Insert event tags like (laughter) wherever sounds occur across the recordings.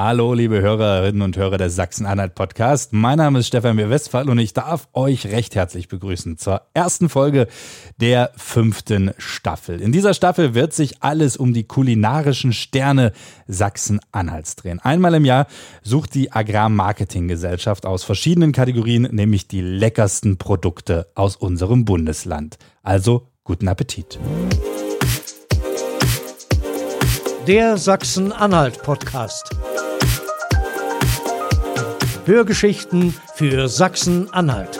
Hallo, liebe Hörerinnen und Hörer des Sachsen-Anhalt-Podcast. Mein Name ist Stefan B. Westphal und ich darf euch recht herzlich begrüßen zur ersten Folge der fünften Staffel. In dieser Staffel wird sich alles um die kulinarischen Sterne Sachsen-Anhalts drehen. Einmal im Jahr sucht die Agrarmarketinggesellschaft aus verschiedenen Kategorien nämlich die leckersten Produkte aus unserem Bundesland. Also guten Appetit. Der Sachsen-Anhalt-Podcast. Hörgeschichten für Sachsen-Anhalt.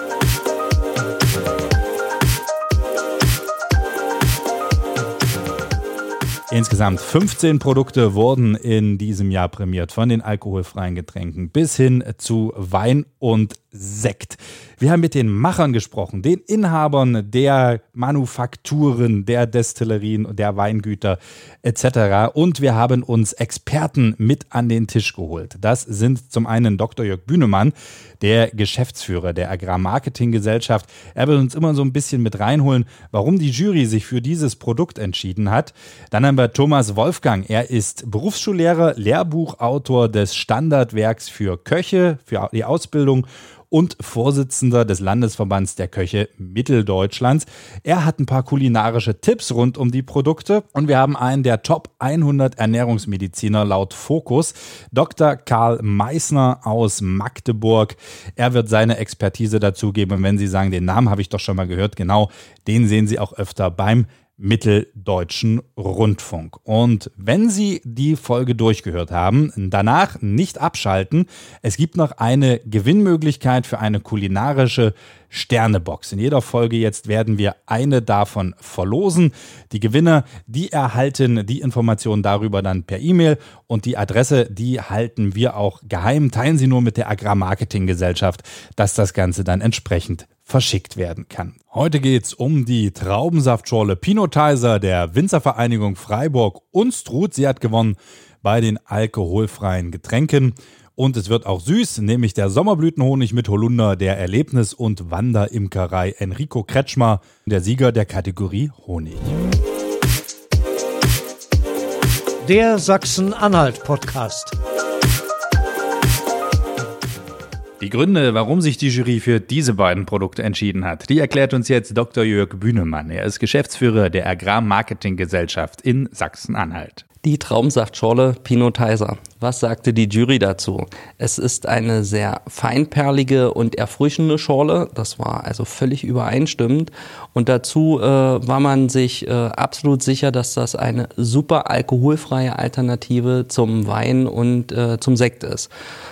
Insgesamt 15 Produkte wurden in diesem Jahr prämiert, von den alkoholfreien Getränken bis hin zu Wein und Sekt. Wir haben mit den Machern gesprochen, den Inhabern der Manufakturen, der Destillerien, der Weingüter etc. Und wir haben uns Experten mit an den Tisch geholt. Das sind zum einen Dr. Jörg Bühnemann, der Geschäftsführer der Agrarmarketinggesellschaft. Er will uns immer so ein bisschen mit reinholen, warum die Jury sich für dieses Produkt entschieden hat. Dann haben wir Thomas Wolfgang. Er ist Berufsschullehrer, Lehrbuchautor des Standardwerks für Köche, für die Ausbildung und Vorsitzender des Landesverbands der Köche Mitteldeutschlands. Er hat ein paar kulinarische Tipps rund um die Produkte und wir haben einen der Top 100 Ernährungsmediziner laut Fokus, Dr. Karl Meissner aus Magdeburg. Er wird seine Expertise dazu geben und wenn Sie sagen, den Namen habe ich doch schon mal gehört, genau, den sehen Sie auch öfter beim Mitteldeutschen Rundfunk. Und wenn Sie die Folge durchgehört haben, danach nicht abschalten. Es gibt noch eine Gewinnmöglichkeit für eine kulinarische Sternebox. In jeder Folge jetzt werden wir eine davon verlosen. Die Gewinner, die erhalten die Informationen darüber dann per E-Mail und die Adresse, die halten wir auch geheim. Teilen Sie nur mit der Agrarmarketinggesellschaft, dass das Ganze dann entsprechend verschickt werden kann. Heute geht es um die Traubensaftschorle Pinotizer der Winzervereinigung Freiburg Unstrut. Sie hat gewonnen bei den alkoholfreien Getränken. Und es wird auch süß, nämlich der Sommerblütenhonig mit Holunder der Erlebnis- und Wanderimkerei Enrico Kretschmer, der Sieger der Kategorie Honig. Der Sachsen-Anhalt-Podcast. Die Gründe, warum sich die Jury für diese beiden Produkte entschieden hat, die erklärt uns jetzt Dr. Jörg Bühnemann. Er ist Geschäftsführer der Agrarmarketinggesellschaft in Sachsen-Anhalt. Die Traumsaftschorle Pinotizer. Was sagte die Jury dazu? Es ist eine sehr feinperlige und erfrischende Schorle. Das war also völlig übereinstimmend. Und dazu äh, war man sich äh, absolut sicher, dass das eine super alkoholfreie Alternative zum Wein und äh, zum Sekt ist.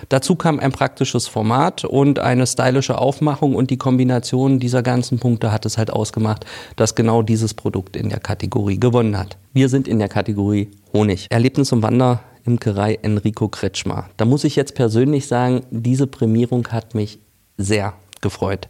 Dazu kam ein praktisches Format und eine stylische Aufmachung und die Kombination dieser ganzen Punkte hat es halt ausgemacht, dass genau dieses Produkt in der Kategorie gewonnen hat. Wir sind in der Kategorie Honig. Erlebnis und Wander Imkerei Enrico Kretschmer. Da muss ich jetzt persönlich sagen, diese Prämierung hat mich sehr gefreut,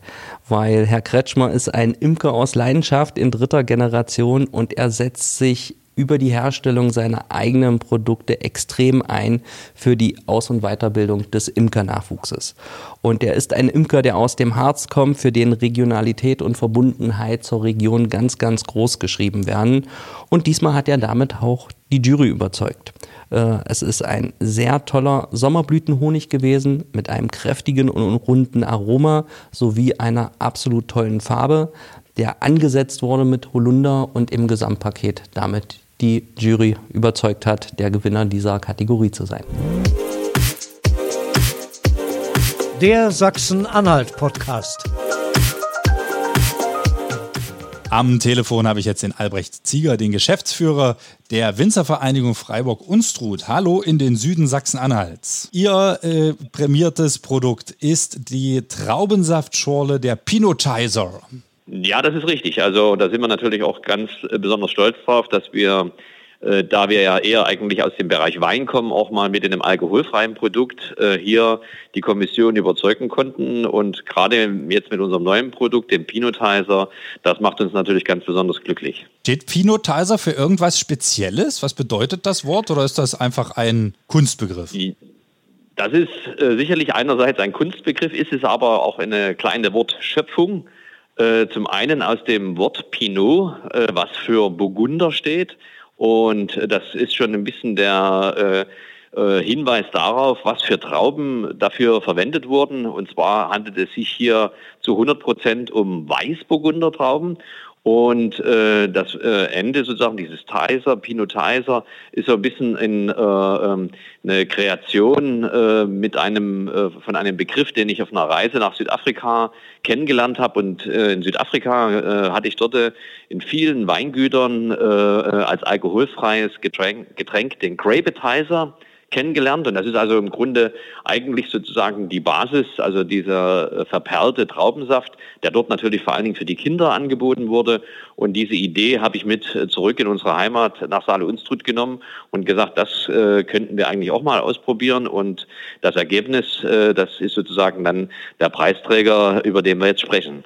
weil Herr Kretschmer ist ein Imker aus Leidenschaft in dritter Generation und er setzt sich über die Herstellung seiner eigenen Produkte extrem ein für die Aus- und Weiterbildung des Imkernachwuchses. Und er ist ein Imker, der aus dem Harz kommt, für den Regionalität und Verbundenheit zur Region ganz, ganz groß geschrieben werden. Und diesmal hat er damit auch die Jury überzeugt. Äh, es ist ein sehr toller Sommerblütenhonig gewesen mit einem kräftigen und runden Aroma sowie einer absolut tollen Farbe, der angesetzt wurde mit Holunder und im Gesamtpaket damit die Jury überzeugt hat, der Gewinner dieser Kategorie zu sein. Der Sachsen-Anhalt-Podcast. Am Telefon habe ich jetzt den Albrecht Zieger, den Geschäftsführer der Winzervereinigung Freiburg-Unstrut. Hallo in den Süden Sachsen-Anhalts. Ihr äh, prämiertes Produkt ist die Traubensaftschorle der Pinotizer. Ja, das ist richtig. Also da sind wir natürlich auch ganz äh, besonders stolz drauf, dass wir äh, da wir ja eher eigentlich aus dem Bereich Wein kommen, auch mal mit einem alkoholfreien Produkt äh, hier die Kommission überzeugen konnten. Und gerade jetzt mit unserem neuen Produkt, dem Pinotizer, das macht uns natürlich ganz besonders glücklich. Steht Pinotizer für irgendwas Spezielles? Was bedeutet das Wort oder ist das einfach ein Kunstbegriff? Das ist äh, sicherlich einerseits ein Kunstbegriff, ist es aber auch eine kleine Wortschöpfung. Äh, zum einen aus dem Wort Pinot, äh, was für Burgunder steht. Und das ist schon ein bisschen der, äh, äh, Hinweis darauf, was für Trauben dafür verwendet wurden. Und zwar handelt es sich hier zu 100 Prozent um Weißburgunder Trauben. Und äh, das äh, Ende sozusagen dieses Tizer, Pinot Tizer, ist so ein bisschen in, äh, ähm, eine Kreation äh, mit einem äh, von einem Begriff, den ich auf einer Reise nach Südafrika kennengelernt habe. Und äh, in Südafrika äh, hatte ich dort äh, in vielen Weingütern äh, äh als alkoholfreies Getränk, Getränk den Grape Tizer kennengelernt. Und das ist also im Grunde eigentlich sozusagen die Basis, also dieser äh, verperlte Traubensaft, der dort natürlich vor allen Dingen für die Kinder angeboten wurde. Und diese Idee habe ich mit äh, zurück in unsere Heimat nach Saale-Unstrut genommen und gesagt, das äh, könnten wir eigentlich auch mal ausprobieren. Und das Ergebnis, äh, das ist sozusagen dann der Preisträger, über den wir jetzt sprechen.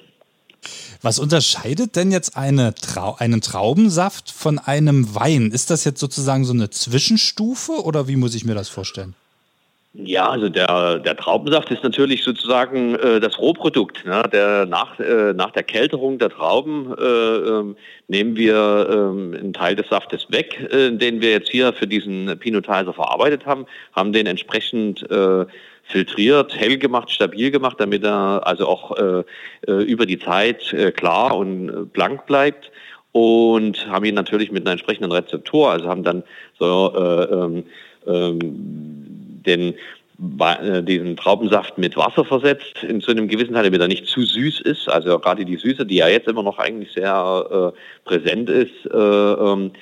Was unterscheidet denn jetzt eine Trau einen Traubensaft von einem Wein? Ist das jetzt sozusagen so eine Zwischenstufe oder wie muss ich mir das vorstellen? Ja, also der, der Traubensaft ist natürlich sozusagen äh, das Rohprodukt. Ne? Der, nach, äh, nach der Kälterung der Trauben äh, ähm, nehmen wir ähm, einen Teil des Saftes weg, äh, den wir jetzt hier für diesen Pinotizer verarbeitet haben, haben den entsprechend äh, filtriert, hell gemacht, stabil gemacht, damit er also auch äh, äh, über die Zeit äh, klar und äh, blank bleibt und haben ihn natürlich mit einer entsprechenden Rezeptur, also haben dann so äh, ähm, ähm, den äh, diesen Traubensaft mit Wasser versetzt in zu einem gewissen Teil, damit er nicht zu süß ist. Also gerade die Süße, die ja jetzt immer noch eigentlich sehr äh, präsent ist, äh, ähm, äh,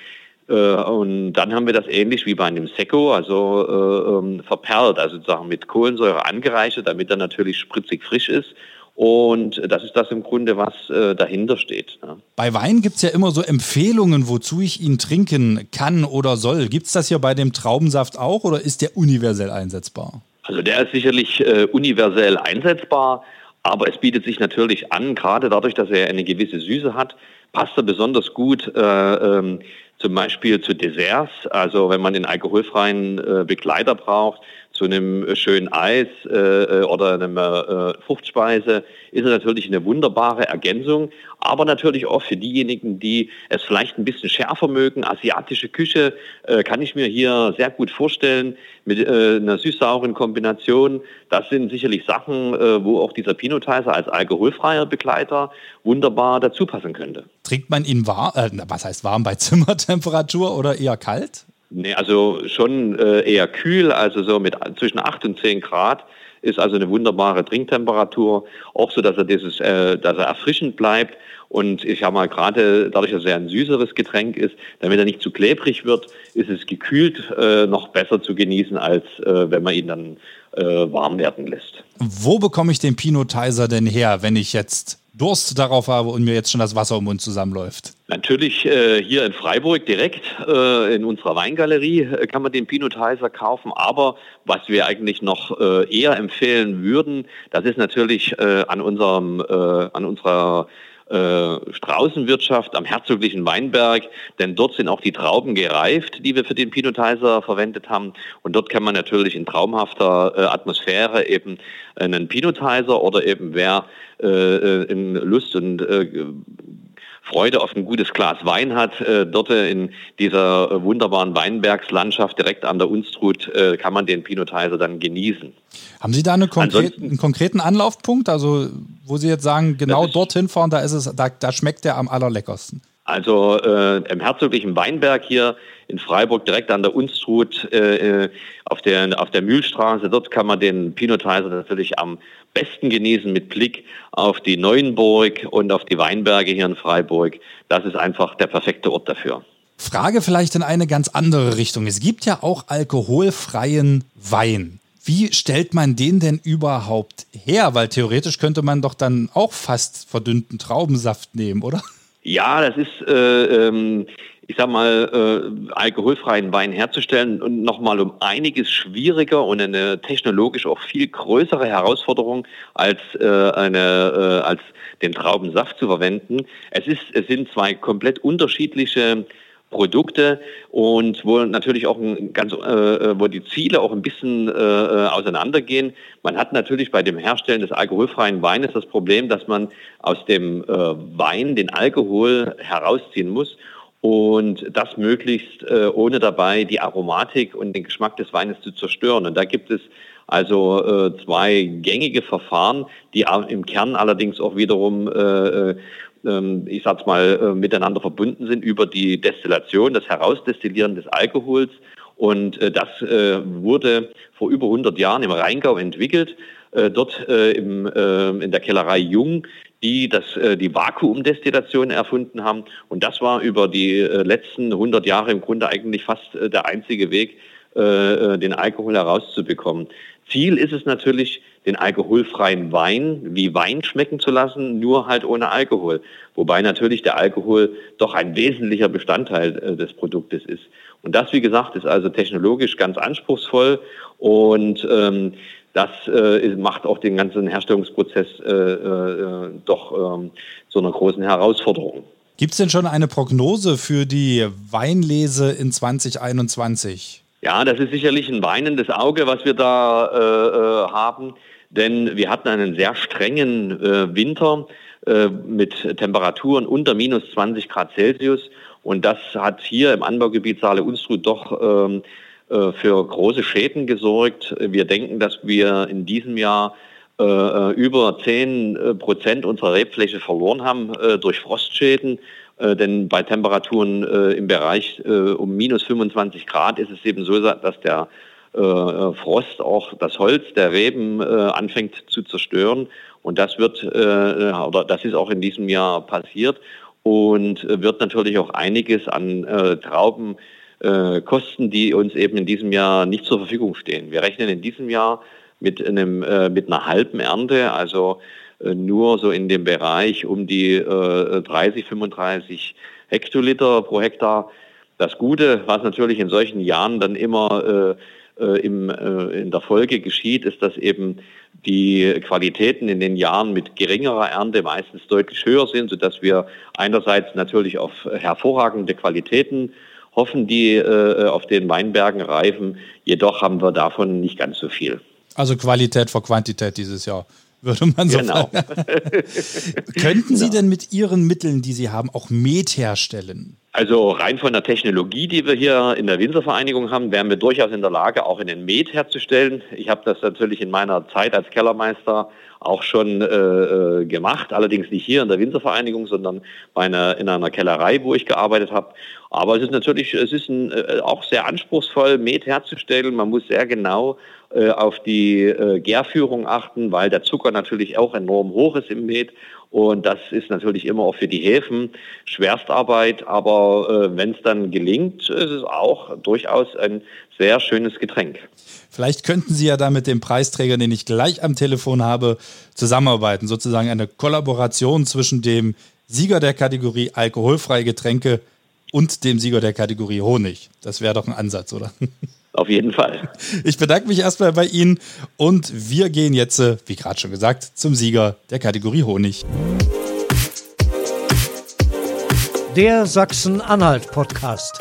und dann haben wir das ähnlich wie bei einem Sekko, also äh, ähm, verperlt, also sozusagen mit Kohlensäure angereichert, damit er natürlich spritzig frisch ist. Und das ist das im Grunde, was äh, dahinter steht. Ne? Bei Wein gibt es ja immer so Empfehlungen, wozu ich ihn trinken kann oder soll. Gibt es das hier bei dem Traubensaft auch oder ist der universell einsetzbar? Also der ist sicherlich äh, universell einsetzbar, aber es bietet sich natürlich an, gerade dadurch, dass er eine gewisse Süße hat, passt er besonders gut äh, ähm, zum Beispiel zu Desserts. Also wenn man den alkoholfreien äh, Begleiter braucht, zu einem schönen Eis äh, äh oder einer äh, Fruchtspeise, ist natürlich eine wunderbare Ergänzung. Aber natürlich auch für diejenigen, die es vielleicht ein bisschen schärfer mögen. Asiatische Küche äh, kann ich mir hier sehr gut vorstellen mit äh, einer süß-sauren Kombination. Das sind sicherlich Sachen, äh, wo auch dieser Pinotizer als alkoholfreier Begleiter wunderbar dazu passen könnte. Trinkt man ihn warm, äh, was heißt warm bei Zimmertemperatur oder eher kalt? Nee, also schon äh, eher kühl, also so mit zwischen 8 und 10 Grad ist also eine wunderbare Trinktemperatur, auch so, dass er dieses, äh, dass er erfrischend bleibt und ich habe mal gerade dadurch, dass er ein süßeres Getränk ist, damit er nicht zu klebrig wird, ist es gekühlt äh, noch besser zu genießen, als äh, wenn man ihn dann äh, warm werden lässt. Wo bekomme ich den Pinotizer denn her, wenn ich jetzt Durst darauf habe und mir jetzt schon das Wasser im Mund zusammenläuft? Natürlich äh, hier in Freiburg direkt äh, in unserer Weingalerie äh, kann man den Pinotizer kaufen. Aber was wir eigentlich noch äh, eher empfehlen würden, das ist natürlich äh, an unserem äh, an unserer äh, Straußenwirtschaft am herzoglichen Weinberg, denn dort sind auch die Trauben gereift, die wir für den Pinotizer verwendet haben. Und dort kann man natürlich in traumhafter äh, Atmosphäre eben einen Pinotizer oder eben wer äh, äh in Lust und äh, Freude auf ein gutes Glas Wein hat, äh, dort in dieser wunderbaren Weinbergslandschaft direkt an der Unstrut äh, kann man den Pinotizer dann genießen. Haben Sie da eine konkret, einen konkreten Anlaufpunkt, also wo Sie jetzt sagen, genau dorthin fahren, da ist es, da, da schmeckt der am allerleckersten? Also äh, im herzoglichen Weinberg hier in Freiburg direkt an der Unstrut äh, auf, der, auf der Mühlstraße. Dort kann man den Pinotizer natürlich am besten genießen mit Blick auf die Neuenburg und auf die Weinberge hier in Freiburg. Das ist einfach der perfekte Ort dafür. Frage vielleicht in eine ganz andere Richtung. Es gibt ja auch alkoholfreien Wein. Wie stellt man den denn überhaupt her? Weil theoretisch könnte man doch dann auch fast verdünnten Traubensaft nehmen, oder? Ja, das ist, äh, ähm, ich sag mal, äh, alkoholfreien Wein herzustellen und nochmal um einiges schwieriger und eine technologisch auch viel größere Herausforderung als äh, eine, äh, als den Traubensaft zu verwenden. Es ist, es sind zwei komplett unterschiedliche Produkte und wo natürlich auch ein ganz, äh, wo die Ziele auch ein bisschen äh, auseinandergehen. Man hat natürlich bei dem Herstellen des alkoholfreien Weines das Problem, dass man aus dem äh, Wein den Alkohol herausziehen muss und das möglichst äh, ohne dabei die Aromatik und den Geschmack des Weines zu zerstören. Und da gibt es also äh, zwei gängige Verfahren, die im Kern allerdings auch wiederum, äh, äh ich sag's mal, äh, miteinander verbunden sind über die Destillation, das Herausdestillieren des Alkohols. Und äh, das äh, wurde vor über 100 Jahren im Rheingau entwickelt. Dort in der Kellerei Jung die das, die Vakuumdestillation erfunden haben. Und das war über die letzten 100 Jahre im Grunde eigentlich fast der einzige Weg, den Alkohol herauszubekommen. Ziel ist es natürlich, den alkoholfreien Wein wie Wein schmecken zu lassen, nur halt ohne Alkohol. Wobei natürlich der Alkohol doch ein wesentlicher Bestandteil des Produktes ist. Und das, wie gesagt, ist also technologisch ganz anspruchsvoll und ähm, das äh, macht auch den ganzen Herstellungsprozess äh, äh, doch ähm, zu einer großen Herausforderung. Gibt es denn schon eine Prognose für die Weinlese in 2021? Ja, das ist sicherlich ein weinendes Auge, was wir da äh, äh, haben, denn wir hatten einen sehr strengen äh, Winter mit Temperaturen unter minus 20 Grad Celsius und das hat hier im Anbaugebiet Saale-Unstrut doch ähm, äh, für große Schäden gesorgt. Wir denken, dass wir in diesem Jahr äh, äh über 10 äh, Prozent unserer Rebfläche verloren haben äh, durch Frostschäden. Äh, denn bei Temperaturen im Bereich um minus 25 Grad ist es eben so, dass der Frost auch das Holz der Reben anfängt zu zerstören. Und das wird, oder das ist auch in diesem Jahr passiert und wird natürlich auch einiges an Trauben äh, Kosten, die uns eben in diesem Jahr nicht zur Verfügung stehen. Wir rechnen in diesem Jahr mit, einem, äh, mit einer halben Ernte, also äh, nur so in dem Bereich um die äh, 30, 35 Hektoliter pro Hektar. Das Gute, was natürlich in solchen Jahren dann immer äh, äh, im, äh, in der Folge geschieht, ist, dass eben die Qualitäten in den Jahren mit geringerer Ernte meistens deutlich höher sind, sodass wir einerseits natürlich auf hervorragende Qualitäten hoffen, die äh, auf den Weinbergen reifen. Jedoch haben wir davon nicht ganz so viel. Also Qualität vor Quantität dieses Jahr, würde man so genau. sagen. (laughs) Könnten Sie genau. denn mit Ihren Mitteln, die Sie haben, auch Met herstellen? Also rein von der Technologie, die wir hier in der Winzervereinigung haben, wären wir durchaus in der Lage, auch einen Met herzustellen. Ich habe das natürlich in meiner Zeit als Kellermeister auch schon äh, äh, gemacht, allerdings nicht hier in der Winzervereinigung, sondern bei einer, in einer Kellerei, wo ich gearbeitet habe. Aber es ist natürlich, es ist ein, äh, auch sehr anspruchsvoll, Met herzustellen. Man muss sehr genau äh, auf die äh, Gärführung achten, weil der Zucker natürlich auch enorm hoch ist im Met. Und das ist natürlich immer auch für die Häfen Schwerstarbeit, aber äh, wenn es dann gelingt, ist es auch durchaus ein sehr schönes Getränk. Vielleicht könnten Sie ja da mit dem Preisträger, den ich gleich am Telefon habe, zusammenarbeiten. Sozusagen eine Kollaboration zwischen dem Sieger der Kategorie alkoholfreie Getränke und dem Sieger der Kategorie Honig. Das wäre doch ein Ansatz, oder? Auf jeden Fall. Ich bedanke mich erstmal bei Ihnen und wir gehen jetzt, äh, wie gerade schon gesagt, zum Sieger der Kategorie Honig. Der Sachsen-Anhalt-Podcast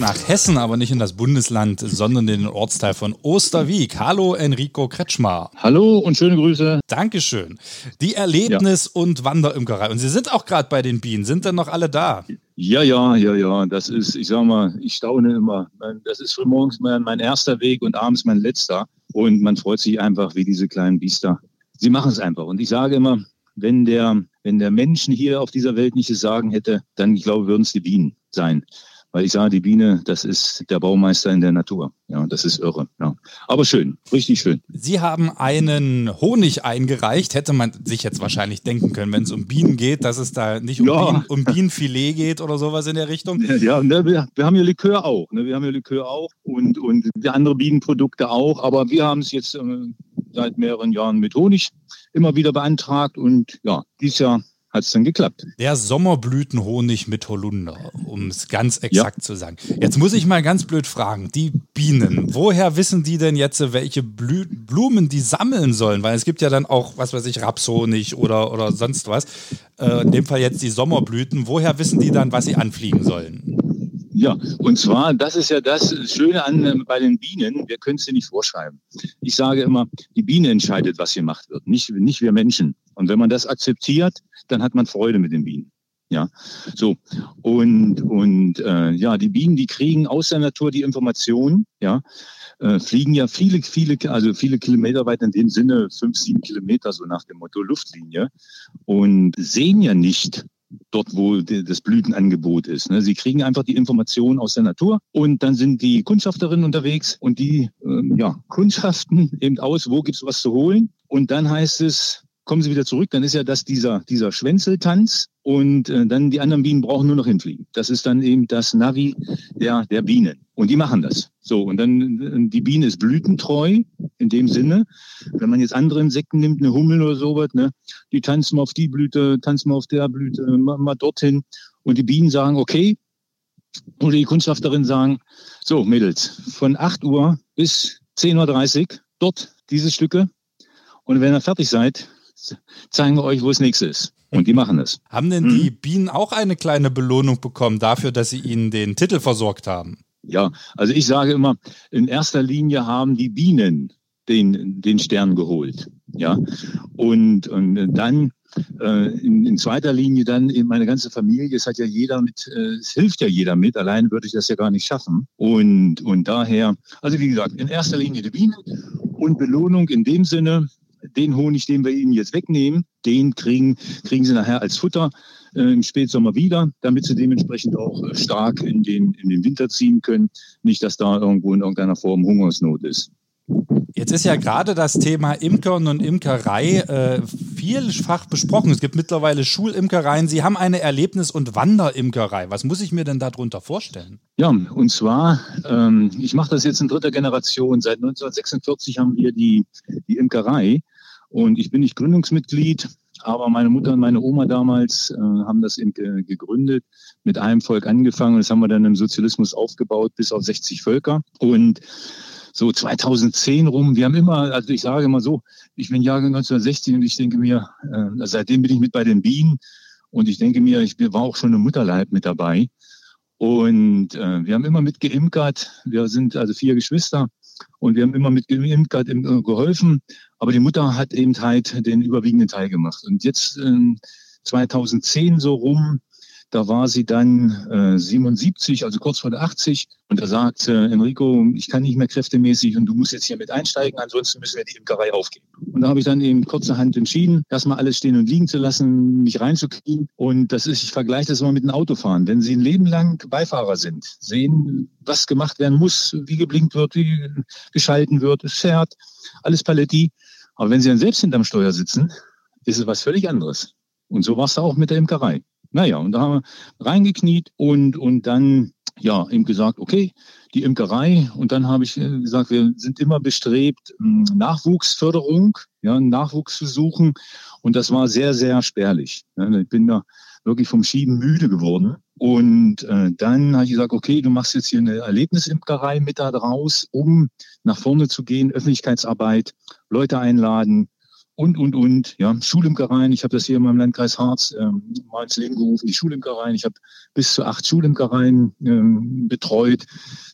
nach Hessen, aber nicht in das Bundesland, sondern in den Ortsteil von Osterwieck. Hallo Enrico Kretschmar. Hallo und schöne Grüße. Dankeschön. Die Erlebnis- ja. und Wanderimkerei. Und Sie sind auch gerade bei den Bienen. Sind denn noch alle da? Ja, ja, ja, ja. Das ist, ich sag mal, ich staune immer. Das ist frühmorgens mein erster Weg und abends mein letzter. Und man freut sich einfach wie diese kleinen Biester. Sie machen es einfach. Und ich sage immer, wenn der, wenn der Menschen hier auf dieser Welt nicht zu sagen hätte, dann, ich glaube, würden es die Bienen sein. Weil ich sage, die Biene, das ist der Baumeister in der Natur. Ja, das ist irre. Ja. Aber schön, richtig schön. Sie haben einen Honig eingereicht. Hätte man sich jetzt wahrscheinlich denken können, wenn es um Bienen geht, dass es da nicht um, ja. Bienen, um Bienenfilet geht oder sowas in der Richtung. Ja, ne, wir, wir, haben ja Likör auch. Ne? Wir haben ja Likör auch und, und andere Bienenprodukte auch. Aber wir haben es jetzt äh, seit mehreren Jahren mit Honig immer wieder beantragt. Und ja, dieses Jahr hat es dann geklappt. Der Sommerblütenhonig mit Holunder, um es ganz exakt ja. zu sagen. Jetzt muss ich mal ganz blöd fragen, die Bienen, woher wissen die denn jetzt, welche Blü Blumen die sammeln sollen? Weil es gibt ja dann auch, was weiß ich, Rapshonig oder, oder sonst was. Äh, in dem Fall jetzt die Sommerblüten. Woher wissen die dann, was sie anfliegen sollen? Ja, und zwar, das ist ja das Schöne an äh, bei den Bienen, wir können es dir nicht vorschreiben. Ich sage immer, die Biene entscheidet, was gemacht wird, nicht, nicht wir Menschen. Und wenn man das akzeptiert, dann hat man Freude mit den Bienen. Ja, so und und äh, ja, die Bienen, die kriegen aus der Natur die Information, ja, äh, fliegen ja viele, viele, also viele Kilometer weit in dem Sinne, fünf, sieben Kilometer so nach dem Motto Luftlinie und sehen ja nicht, dort, wo das Blütenangebot ist. Ne? Sie kriegen einfach die Informationen aus der Natur und dann sind die Kundschafterinnen unterwegs und die ähm, ja, kundschaften eben aus, wo gibt es was zu holen. Und dann heißt es, kommen Sie wieder zurück, dann ist ja das dieser, dieser Schwänzeltanz und äh, dann die anderen Bienen brauchen nur noch hinfliegen. Das ist dann eben das Navi der, der Bienen. Und die machen das. So, und dann äh, die Biene ist blütentreu in dem Sinne. Wenn man jetzt andere Insekten nimmt, eine Hummel oder sowas, ne, die tanzen auf die Blüte, tanzen auf der Blüte, mal, mal dorthin. Und die Bienen sagen, okay, oder die Kundschafterinnen sagen, so Mädels, von 8 Uhr bis 10.30 Uhr dort diese Stücke. Und wenn ihr fertig seid, zeigen wir euch, wo das nächste ist. Und die machen es. Haben denn hm. die Bienen auch eine kleine Belohnung bekommen dafür, dass sie ihnen den Titel versorgt haben? Ja, also ich sage immer, in erster Linie haben die Bienen den, den Stern geholt. Ja, und, und dann äh, in, in, zweiter Linie dann in meine ganze Familie. Es hat ja jeder mit, äh, es hilft ja jeder mit. Allein würde ich das ja gar nicht schaffen. Und, und daher, also wie gesagt, in erster Linie die Bienen und Belohnung in dem Sinne, den Honig, den wir ihnen jetzt wegnehmen, den kriegen, kriegen sie nachher als Futter äh, im Spätsommer wieder, damit sie dementsprechend auch äh, stark in den, in den Winter ziehen können. Nicht, dass da irgendwo in irgendeiner Form Hungersnot ist. Jetzt ist ja gerade das Thema Imkern und Imkerei äh, vielfach besprochen. Es gibt mittlerweile Schulimkereien. Sie haben eine Erlebnis- und Wanderimkerei. Was muss ich mir denn darunter vorstellen? Ja, und zwar, ähm, ich mache das jetzt in dritter Generation. Seit 1946 haben wir die, die Imkerei. Und ich bin nicht Gründungsmitglied, aber meine Mutter und meine Oma damals äh, haben das eben gegründet, mit einem Volk angefangen. Das haben wir dann im Sozialismus aufgebaut bis auf 60 Völker. Und so 2010 rum, wir haben immer, also ich sage immer so, ich bin Jahrgang 1960 und ich denke mir, äh, seitdem bin ich mit bei den Bienen und ich denke mir, ich war auch schon im Mutterleib mit dabei. Und äh, wir haben immer mit geimkert. Wir sind also vier Geschwister und wir haben immer mit geimkert äh, geholfen. Aber die Mutter hat eben halt den überwiegenden Teil gemacht. Und jetzt äh, 2010 so rum da war sie dann äh, 77, also kurz vor der 80. Und da sagt äh, Enrico, ich kann nicht mehr kräftemäßig und du musst jetzt hier mit einsteigen, ansonsten müssen wir die Imkerei aufgeben. Und da habe ich dann eben kurzerhand entschieden, erstmal alles stehen und liegen zu lassen, mich reinzukriegen. Und das ist, ich vergleiche das immer mit dem Autofahren. Wenn Sie ein Leben lang Beifahrer sind, sehen, was gemacht werden muss, wie geblinkt wird, wie geschalten wird, es fährt, alles Paletti. Aber wenn Sie dann selbst hinterm Steuer sitzen, ist es was völlig anderes. Und so war es auch mit der Imkerei. Naja, und da haben wir reingekniet und, und dann ja eben gesagt, okay, die Imkerei. Und dann habe ich äh, gesagt, wir sind immer bestrebt, hm, Nachwuchsförderung, ja, Nachwuchs zu suchen. Und das war sehr, sehr spärlich. Ich bin da wirklich vom Schieben müde geworden. Und äh, dann habe ich gesagt, okay, du machst jetzt hier eine Erlebnisimkerei mit da draus, um nach vorne zu gehen, Öffentlichkeitsarbeit, Leute einladen, und, und, und. Ja, Schulimkereien. Ich habe das hier in meinem Landkreis Harz ähm, mal ins Leben gerufen, die Schulimkereien. Ich habe bis zu acht Schulimkereien ähm, betreut.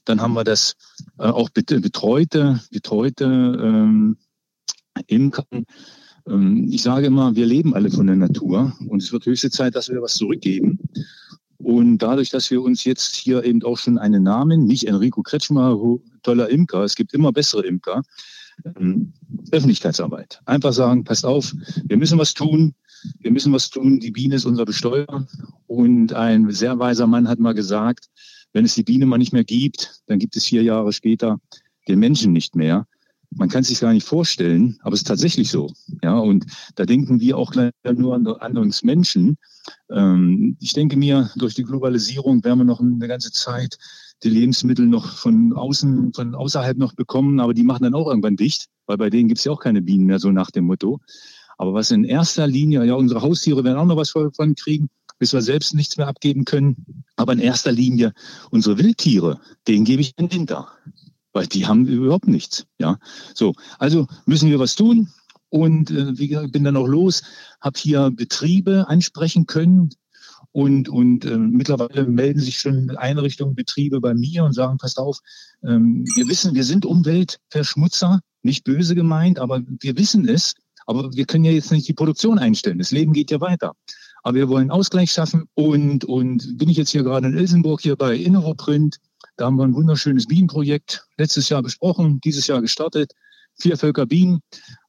Dann haben wir das äh, auch betreute, betreute ähm, Imkern. Ähm, ich sage immer, wir leben alle von der Natur und es wird höchste Zeit, dass wir was zurückgeben. Und dadurch, dass wir uns jetzt hier eben auch schon einen Namen, nicht Enrico Kretschmer, toller Imker, es gibt immer bessere Imker, ähm, Öffentlichkeitsarbeit. Einfach sagen, passt auf, wir müssen was tun, wir müssen was tun, die Biene ist unser Besteuer. Und ein sehr weiser Mann hat mal gesagt, wenn es die Biene mal nicht mehr gibt, dann gibt es vier Jahre später den Menschen nicht mehr. Man kann es sich gar nicht vorstellen, aber es ist tatsächlich so. Ja, und da denken wir auch nur an, uns Menschen. Ähm, ich denke mir, durch die Globalisierung werden wir noch eine ganze Zeit die Lebensmittel noch von außen, von außerhalb noch bekommen, aber die machen dann auch irgendwann dicht, weil bei denen gibt es ja auch keine Bienen mehr, so nach dem Motto. Aber was in erster Linie, ja, unsere Haustiere werden auch noch was von kriegen, bis wir selbst nichts mehr abgeben können. Aber in erster Linie unsere Wildtiere, denen gebe ich den Winter. Weil die haben überhaupt nichts. Ja, so. Also müssen wir was tun. Und äh, bin dann auch los, habe hier Betriebe ansprechen können, und, und äh, mittlerweile melden sich schon Einrichtungen, Betriebe bei mir und sagen, passt auf, ähm, wir wissen, wir sind Umweltverschmutzer, nicht böse gemeint, aber wir wissen es. Aber wir können ja jetzt nicht die Produktion einstellen. Das Leben geht ja weiter. aber wir wollen Ausgleich schaffen. Und, und bin ich jetzt hier gerade in Ilsenburg hier bei Inneroprint. Da haben wir ein wunderschönes Bienenprojekt letztes Jahr besprochen, dieses Jahr gestartet. Vier Völker Bienen,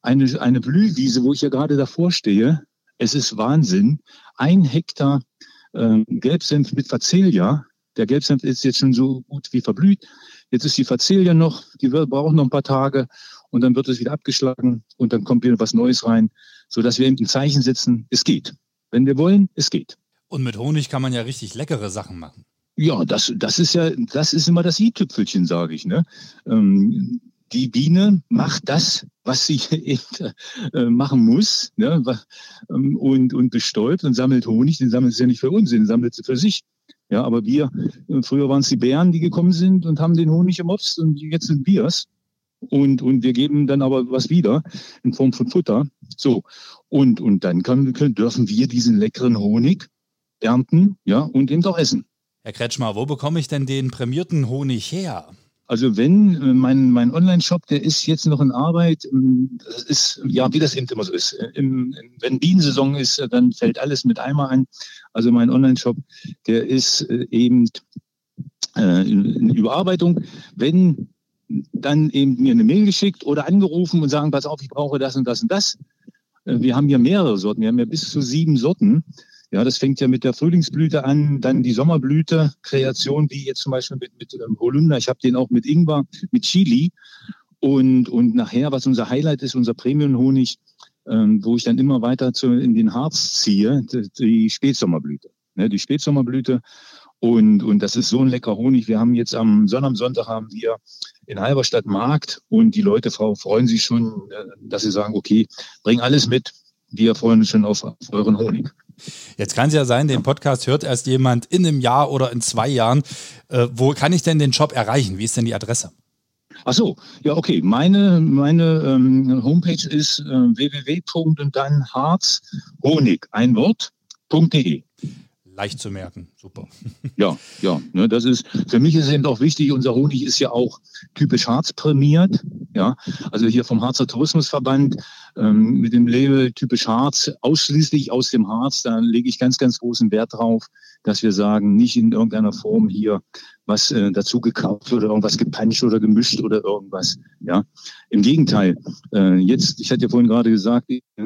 eine, eine Blühwiese, wo ich ja gerade davor stehe. Es ist Wahnsinn. Ein Hektar äh, Gelbsenf mit Facelia. Der Gelbsenf ist jetzt schon so gut wie verblüht. Jetzt ist die Facelia noch, die wird, braucht noch ein paar Tage und dann wird es wieder abgeschlagen und dann kommt wieder was Neues rein, sodass wir eben ein Zeichen setzen, es geht. Wenn wir wollen, es geht. Und mit Honig kann man ja richtig leckere Sachen machen. Ja, das, das ist ja, das ist immer das i-Tüpfelchen, sage ich. Ne? Ähm, die Biene macht das, was sie (laughs) äh, machen muss, ne? Ähm, und, und bestäubt und sammelt Honig. Den sammelt sie ja nicht für uns, den sammelt sie für sich. Ja, aber wir, äh, früher waren es die Bären, die gekommen sind und haben den Honig gemopst und jetzt sind wir es. Und, und wir geben dann aber was wieder in Form von Futter. So. Und, und dann können, können, dürfen wir diesen leckeren Honig ernten, ja, und eben auch essen. Herr Kretschmer, wo bekomme ich denn den prämierten Honig her? Also wenn äh, mein, mein Online-Shop, der ist jetzt noch in Arbeit, ähm, das ist ja wie das eben immer so ist. Im, wenn Bienensaison ist, äh, dann fällt alles mit einmal ein. Also mein Online-Shop, der ist äh, eben in Überarbeitung. Wenn dann eben mir eine Mail geschickt oder angerufen und sagen, pass auf, ich brauche das und das und das. Wir haben hier mehrere Sorten, wir haben ja bis zu sieben Sorten. Ja, das fängt ja mit der Frühlingsblüte an, dann die Sommerblüte, Kreation, wie jetzt zum Beispiel mit, mit ähm, Holunder. Ich habe den auch mit Ingwer, mit Chili. Und, und nachher, was unser Highlight ist, unser Premium-Honig, ähm, wo ich dann immer weiter zu, in den Harz ziehe, die, die Spätsommerblüte. Ne, die Spätsommerblüte. Und, und das ist so ein lecker Honig. Wir haben jetzt am Sonntag haben wir in Halberstadt Markt und die Leute freuen sich schon, äh, dass sie sagen, okay, bring alles mit. Wir freuen uns schon auf, auf euren Honig. Jetzt kann es ja sein, den Podcast hört erst jemand in einem Jahr oder in zwei Jahren. Äh, wo kann ich denn den Job erreichen? Wie ist denn die Adresse? Ach so, ja, okay. Meine, meine ähm, Homepage ist äh, www. und dann harzhonig, ein Wort.de leicht zu merken. Super. (laughs) Ja, ja, ne, das ist, für mich ist eben auch wichtig, unser Honig ist ja auch typisch Harz prämiert. Ja, also hier vom Harzer Tourismusverband ähm, mit dem Label typisch Harz, ausschließlich aus dem Harz, da lege ich ganz, ganz großen Wert drauf, dass wir sagen, nicht in irgendeiner Form hier was äh, dazu gekauft oder irgendwas gepanscht oder gemischt oder irgendwas. Ja, im Gegenteil. Äh, jetzt, ich hatte ja vorhin gerade gesagt, ich äh,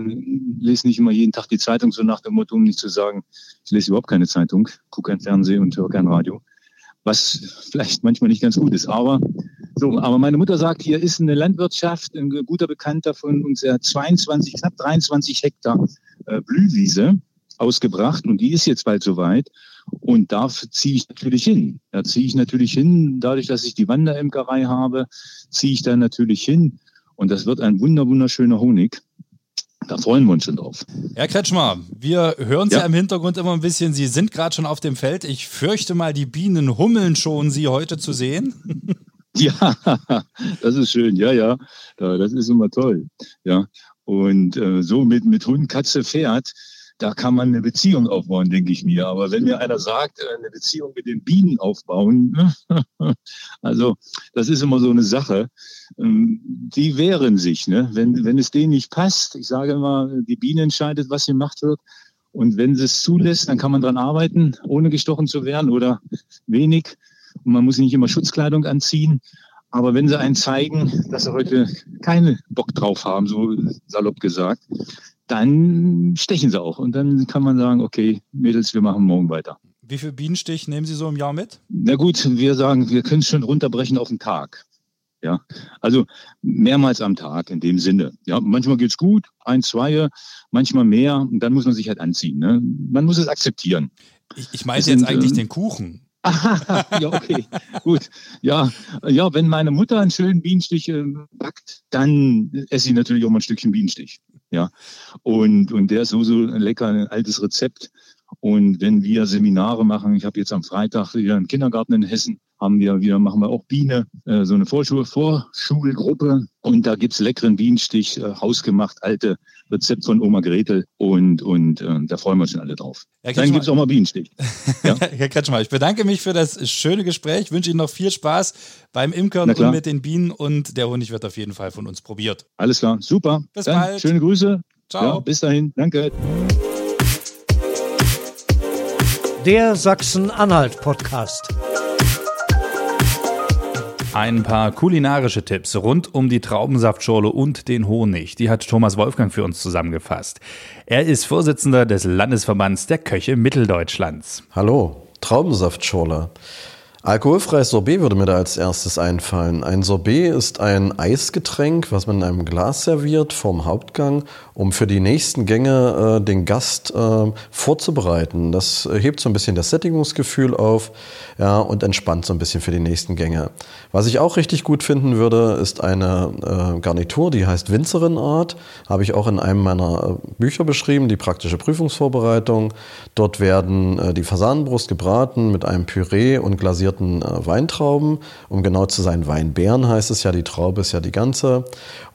lese nicht immer jeden Tag die Zeitung so nach dem Motto, um nicht zu sagen, ich lese überhaupt keine Zeitung, gucke kein Fernsehen und höre kein Radio, was vielleicht manchmal nicht ganz gut ist. Aber so, aber meine Mutter sagt, hier ist eine Landwirtschaft, ein guter Bekannter von uns, der 22, knapp 23 Hektar äh, Blühwiese ausgebracht und die ist jetzt bald soweit. Und da ziehe ich natürlich hin. Da ziehe ich natürlich hin, dadurch, dass ich die Wanderimkerei habe, ziehe ich da natürlich hin. Und das wird ein wunder, wunderschöner Honig. Da freuen wir uns schon drauf. Herr Kretschmer, wir hören Sie ja. im Hintergrund immer ein bisschen. Sie sind gerade schon auf dem Feld. Ich fürchte mal, die Bienen hummeln schon, Sie heute zu sehen. (laughs) (laughs) Ja, das ist schön. Ja, ja, das ist immer toll. Ja, und äh, so mit, mit Hund, Katze, Pferd, da kann man eine Beziehung aufbauen, denke ich mir. Aber wenn mir einer sagt, äh, eine Beziehung mit den Bienen aufbauen, (laughs) also das ist immer so eine Sache. Ähm, die wehren sich, ne? wenn, wenn es denen nicht passt. Ich sage immer, die Biene entscheidet, was gemacht wird. Und wenn sie es zulässt, dann kann man dran arbeiten, ohne gestochen zu werden oder wenig. Und man muss nicht immer Schutzkleidung anziehen. Aber wenn sie einen zeigen, dass sie heute keine Bock drauf haben, so salopp gesagt, dann stechen sie auch. Und dann kann man sagen, okay, Mädels, wir machen morgen weiter. Wie viel Bienenstich nehmen Sie so im Jahr mit? Na gut, wir sagen, wir können es schon runterbrechen auf den Tag. Ja, also mehrmals am Tag in dem Sinne. Ja, manchmal geht es gut, ein, zwei, manchmal mehr. Und dann muss man sich halt anziehen. Ne? Man muss es akzeptieren. Ich, ich meine jetzt eigentlich äh, den Kuchen. (laughs) ja, okay, gut. Ja, ja, wenn meine Mutter einen schönen Bienenstich äh, backt, dann esse ich natürlich auch mal ein Stückchen Bienenstich. Ja, und, und der ist so, so lecker, ein altes Rezept. Und wenn wir Seminare machen, ich habe jetzt am Freitag wieder einen Kindergarten in Hessen, haben wir wieder, machen wir auch Biene, äh, so eine Vorschul Vorschulgruppe. Und da gibt's leckeren Bienenstich, äh, hausgemacht, alte Rezept von Oma Gretel. Und, und äh, da freuen wir uns schon alle drauf. Dann gibt's auch mal Bienenstich. (laughs) Ja? Herr Kretschmer, ich bedanke mich für das schöne Gespräch, wünsche Ihnen noch viel Spaß beim Imkern und mit den Bienen. Und der Honig wird auf jeden Fall von uns probiert. Alles klar, super. Bis Dann bald. Schöne Grüße. Ciao. Ja, bis dahin. Danke. Der Sachsen-Anhalt-Podcast. Ein paar kulinarische Tipps rund um die Traubensaftschorle und den Honig. Die hat Thomas Wolfgang für uns zusammengefasst. Er ist Vorsitzender des Landesverbands der Köche Mitteldeutschlands. Hallo, Traubensaftschorle. Alkoholfreies Sorbet würde mir da als erstes einfallen. Ein Sorbet ist ein Eisgetränk, was man in einem Glas serviert vorm Hauptgang, um für die nächsten Gänge äh, den Gast äh, vorzubereiten. Das hebt so ein bisschen das Sättigungsgefühl auf ja, und entspannt so ein bisschen für die nächsten Gänge. Was ich auch richtig gut finden würde, ist eine äh, Garnitur, die heißt Winzerinart. Habe ich auch in einem meiner äh, Bücher beschrieben, die praktische Prüfungsvorbereitung. Dort werden äh, die Fasanenbrust gebraten mit einem Püree und glasiert fermentierten äh, Weintrauben. Um genau zu sein, Weinbeeren heißt es ja, die Traube ist ja die ganze.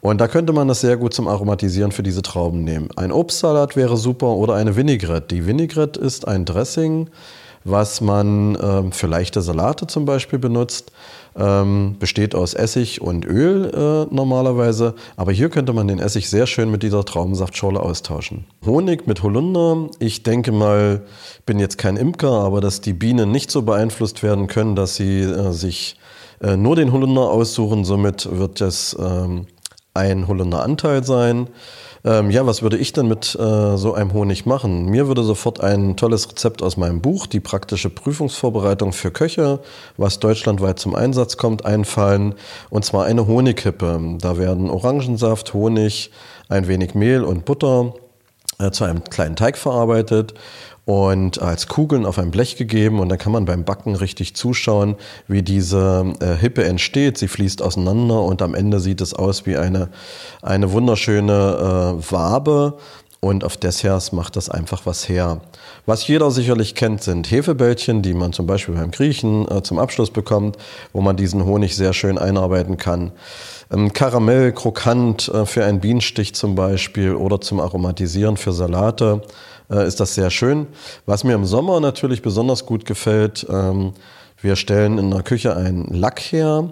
Und da könnte man das sehr gut zum Aromatisieren für diese Trauben nehmen. Ein Obstsalat wäre super oder eine Vinaigrette. Die Vinaigrette ist ein Dressing, was man äh, für leichte Salate zum Beispiel benutzt. Ähm, besteht aus Essig und Öl äh, normalerweise, aber hier könnte man den Essig sehr schön mit dieser Traubensaftschorle austauschen. Honig mit Holunder, ich denke mal, bin jetzt kein Imker, aber dass die Bienen nicht so beeinflusst werden können, dass sie äh, sich äh, nur den Holunder aussuchen, somit wird es ähm, ein Holunderanteil sein. Ähm, ja, was würde ich denn mit äh, so einem Honig machen? Mir würde sofort ein tolles Rezept aus meinem Buch, die praktische Prüfungsvorbereitung für Köche, was deutschlandweit zum Einsatz kommt, einfallen. Und zwar eine Honigkippe. Da werden Orangensaft, Honig, ein wenig Mehl und Butter äh, zu einem kleinen Teig verarbeitet und als Kugeln auf ein Blech gegeben und dann kann man beim Backen richtig zuschauen, wie diese äh, Hippe entsteht. Sie fließt auseinander und am Ende sieht es aus wie eine, eine wunderschöne äh, Wabe und auf Desserts macht das einfach was her. Was jeder sicherlich kennt, sind Hefebällchen, die man zum Beispiel beim Griechen äh, zum Abschluss bekommt, wo man diesen Honig sehr schön einarbeiten kann. Ähm, Karamell, krokant äh, für einen Bienenstich zum Beispiel oder zum Aromatisieren für Salate äh, ist das sehr schön. Was mir im Sommer natürlich besonders gut gefällt, ähm, wir stellen in der Küche einen Lack her.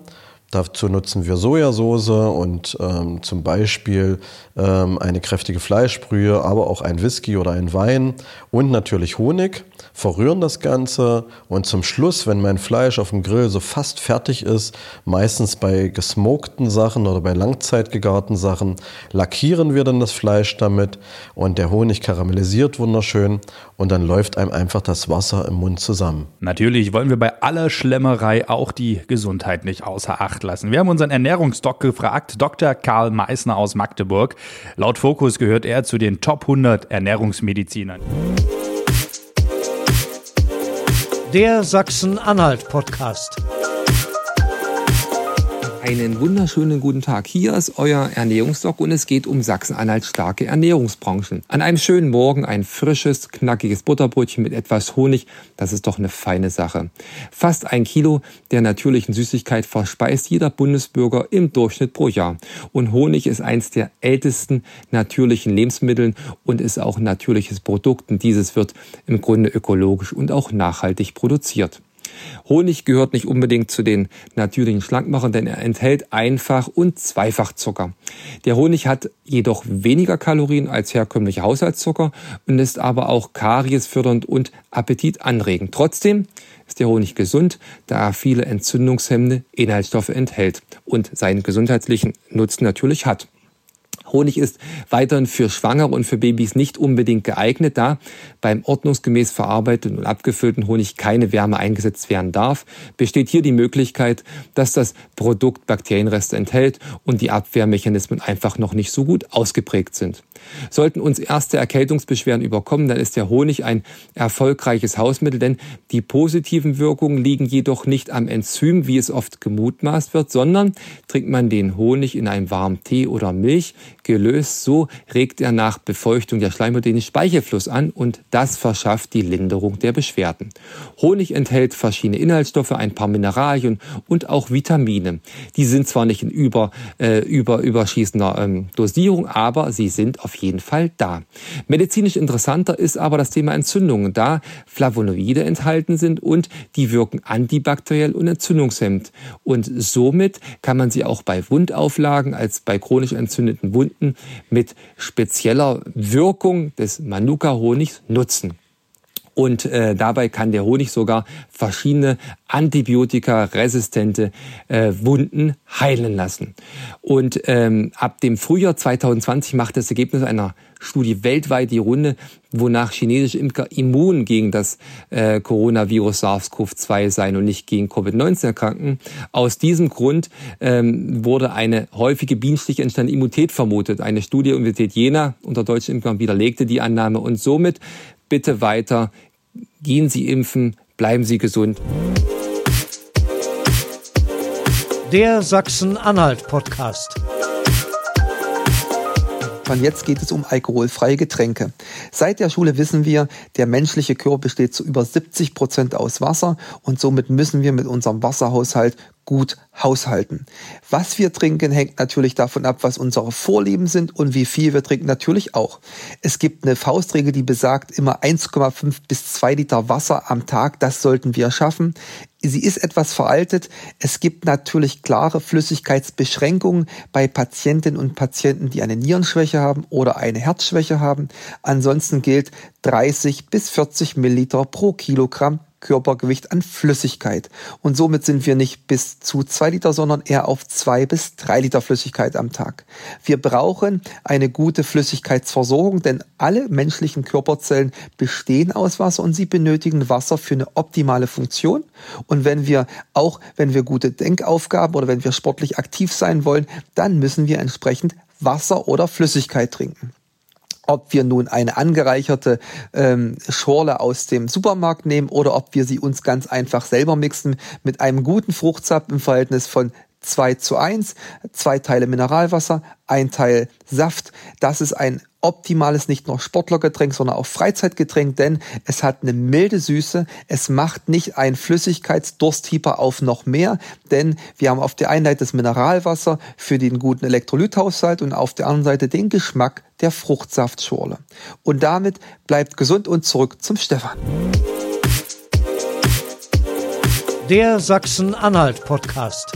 Dazu nutzen wir Sojasauce und ähm, zum Beispiel ähm, eine kräftige Fleischbrühe, aber auch ein Whisky oder ein Wein und natürlich Honig verrühren das Ganze und zum Schluss, wenn mein Fleisch auf dem Grill so fast fertig ist, meistens bei gesmokten Sachen oder bei langzeitgegarten Sachen, lackieren wir dann das Fleisch damit und der Honig karamellisiert wunderschön und dann läuft einem einfach das Wasser im Mund zusammen. Natürlich wollen wir bei aller Schlemmerei auch die Gesundheit nicht außer Acht lassen. Wir haben unseren Ernährungsdoc gefragt, Dr. Karl Meissner aus Magdeburg. Laut Fokus gehört er zu den Top 100 Ernährungsmedizinern. Der Sachsen-Anhalt-Podcast. Einen wunderschönen guten Tag. Hier ist euer Ernährungsdoc und es geht um Sachsen-Anhalt starke Ernährungsbranchen. An einem schönen Morgen ein frisches, knackiges Butterbrötchen mit etwas Honig, das ist doch eine feine Sache. Fast ein Kilo der natürlichen Süßigkeit verspeist jeder Bundesbürger im Durchschnitt pro Jahr. Und Honig ist eins der ältesten natürlichen Lebensmittel und ist auch ein natürliches Produkt und dieses wird im Grunde ökologisch und auch nachhaltig produziert. Honig gehört nicht unbedingt zu den natürlichen Schlankmachern, denn er enthält Einfach- und Zweifachzucker. Der Honig hat jedoch weniger Kalorien als herkömmlicher Haushaltszucker und ist aber auch kariesfördernd und appetitanregend. Trotzdem ist der Honig gesund, da er viele entzündungshemmende Inhaltsstoffe enthält und seinen gesundheitlichen Nutzen natürlich hat. Honig ist weiterhin für Schwangere und für Babys nicht unbedingt geeignet, da beim ordnungsgemäß verarbeiteten und abgefüllten Honig keine Wärme eingesetzt werden darf, besteht hier die Möglichkeit, dass das Produkt Bakterienreste enthält und die Abwehrmechanismen einfach noch nicht so gut ausgeprägt sind. Sollten uns erste Erkältungsbeschwerden überkommen, dann ist der Honig ein erfolgreiches Hausmittel, denn die positiven Wirkungen liegen jedoch nicht am Enzym, wie es oft gemutmaßt wird, sondern trinkt man den Honig in einem warmen Tee oder Milch, gelöst. So regt er nach Befeuchtung der Schleimhaut den Speichelfluss an und das verschafft die Linderung der Beschwerden. Honig enthält verschiedene Inhaltsstoffe, ein paar Mineralien und auch Vitamine. Die sind zwar nicht in über, äh, über überschießender ähm, Dosierung, aber sie sind auf jeden Fall da. Medizinisch interessanter ist aber das Thema Entzündungen, da Flavonoide enthalten sind und die wirken antibakteriell und entzündungshemmend. Und somit kann man sie auch bei Wundauflagen als bei chronisch entzündeten Wunden mit spezieller Wirkung des Manuka-Honigs nutzen. Und äh, dabei kann der Honig sogar verschiedene antibiotikaresistente äh, Wunden heilen lassen. Und ähm, ab dem Frühjahr 2020 macht das Ergebnis einer Studie weltweit die Runde, wonach chinesische Imker immun gegen das äh, Coronavirus SARS-CoV-2 seien und nicht gegen Covid-19 erkranken. Aus diesem Grund ähm, wurde eine häufige Bienenstich entstandene Immunität vermutet. Eine Studie der Universität Jena unter deutschen Impfern widerlegte die Annahme und somit bitte weiter, gehen Sie impfen, bleiben Sie gesund. Der Sachsen-Anhalt-Podcast. Und jetzt geht es um alkoholfreie Getränke. Seit der Schule wissen wir, der menschliche Körper besteht zu über 70 Prozent aus Wasser und somit müssen wir mit unserem Wasserhaushalt gut haushalten. Was wir trinken, hängt natürlich davon ab, was unsere Vorlieben sind und wie viel wir trinken natürlich auch. Es gibt eine Faustregel, die besagt, immer 1,5 bis 2 Liter Wasser am Tag, das sollten wir schaffen. Sie ist etwas veraltet. Es gibt natürlich klare Flüssigkeitsbeschränkungen bei Patientinnen und Patienten, die eine Nierenschwäche haben oder eine Herzschwäche haben. Ansonsten gilt 30 bis 40 Milliliter pro Kilogramm Körpergewicht an Flüssigkeit. Und somit sind wir nicht bis zu zwei Liter, sondern eher auf zwei bis drei Liter Flüssigkeit am Tag. Wir brauchen eine gute Flüssigkeitsversorgung, denn alle menschlichen Körperzellen bestehen aus Wasser und sie benötigen Wasser für eine optimale Funktion. Und wenn wir auch, wenn wir gute Denkaufgaben oder wenn wir sportlich aktiv sein wollen, dann müssen wir entsprechend Wasser oder Flüssigkeit trinken ob wir nun eine angereicherte ähm, Schorle aus dem Supermarkt nehmen oder ob wir sie uns ganz einfach selber mixen mit einem guten Fruchtsaft im Verhältnis von 2 zu 1, zwei Teile Mineralwasser, ein Teil Saft. Das ist ein optimales nicht nur Sportlergetränk, sondern auch Freizeitgetränk, denn es hat eine milde Süße. Es macht nicht ein Flüssigkeitsdursthieber auf noch mehr, denn wir haben auf der einen Seite das Mineralwasser für den guten Elektrolythaushalt und auf der anderen Seite den Geschmack der Fruchtsaftschorle. Und damit bleibt gesund und zurück zum Stefan. Der Sachsen-Anhalt-Podcast.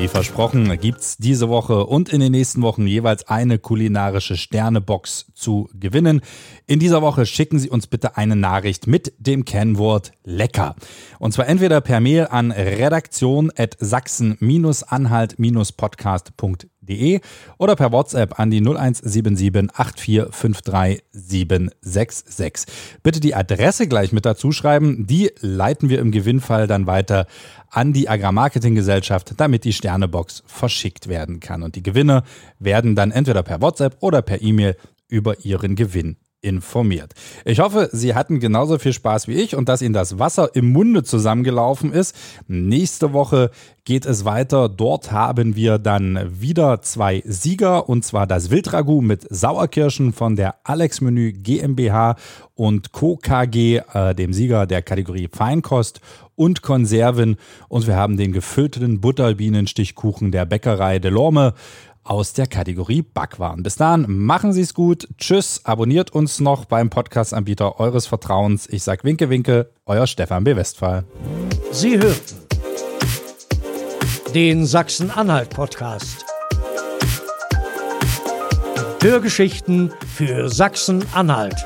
Wie versprochen gibt's diese Woche und in den nächsten Wochen jeweils eine kulinarische Sternebox zu gewinnen. In dieser Woche schicken Sie uns bitte eine Nachricht mit dem Kennwort lecker. Und zwar entweder per Mail an redaktion.sachsen-anhalt-podcast.de www.ftf.de oder per WhatsApp an die 0177 8453766. Bitte die Adresse gleich mit dazu schreiben. Die leiten wir im Gewinnfall dann weiter an die Agrarmarketinggesellschaft, damit die Sternebox verschickt werden kann. Und die Gewinne werden dann entweder per WhatsApp oder per E-Mail über ihren Gewinn informiert. Ich hoffe, Sie hatten genauso viel Spaß wie ich und dass Ihnen das Wasser im Munde zusammengelaufen ist. Nächste Woche geht es weiter. Dort haben wir dann wieder zwei Sieger und zwar das Wildragout mit Sauerkirschen von der Alex Menü GmbH und Co. KG, äh, dem Sieger der Kategorie Feinkost und Konserven. Und wir haben den gefüllten Butterbienenstichkuchen der Bäckerei Delorme aus der Kategorie Backwaren. Bis dahin, machen Sie es gut. Tschüss. Abonniert uns noch beim Podcast-Anbieter eures Vertrauens. Ich sage Winke, Winke, euer Stefan B. Westphal. Sie hörten den Sachsen-Anhalt-Podcast. Hörgeschichten für Sachsen-Anhalt.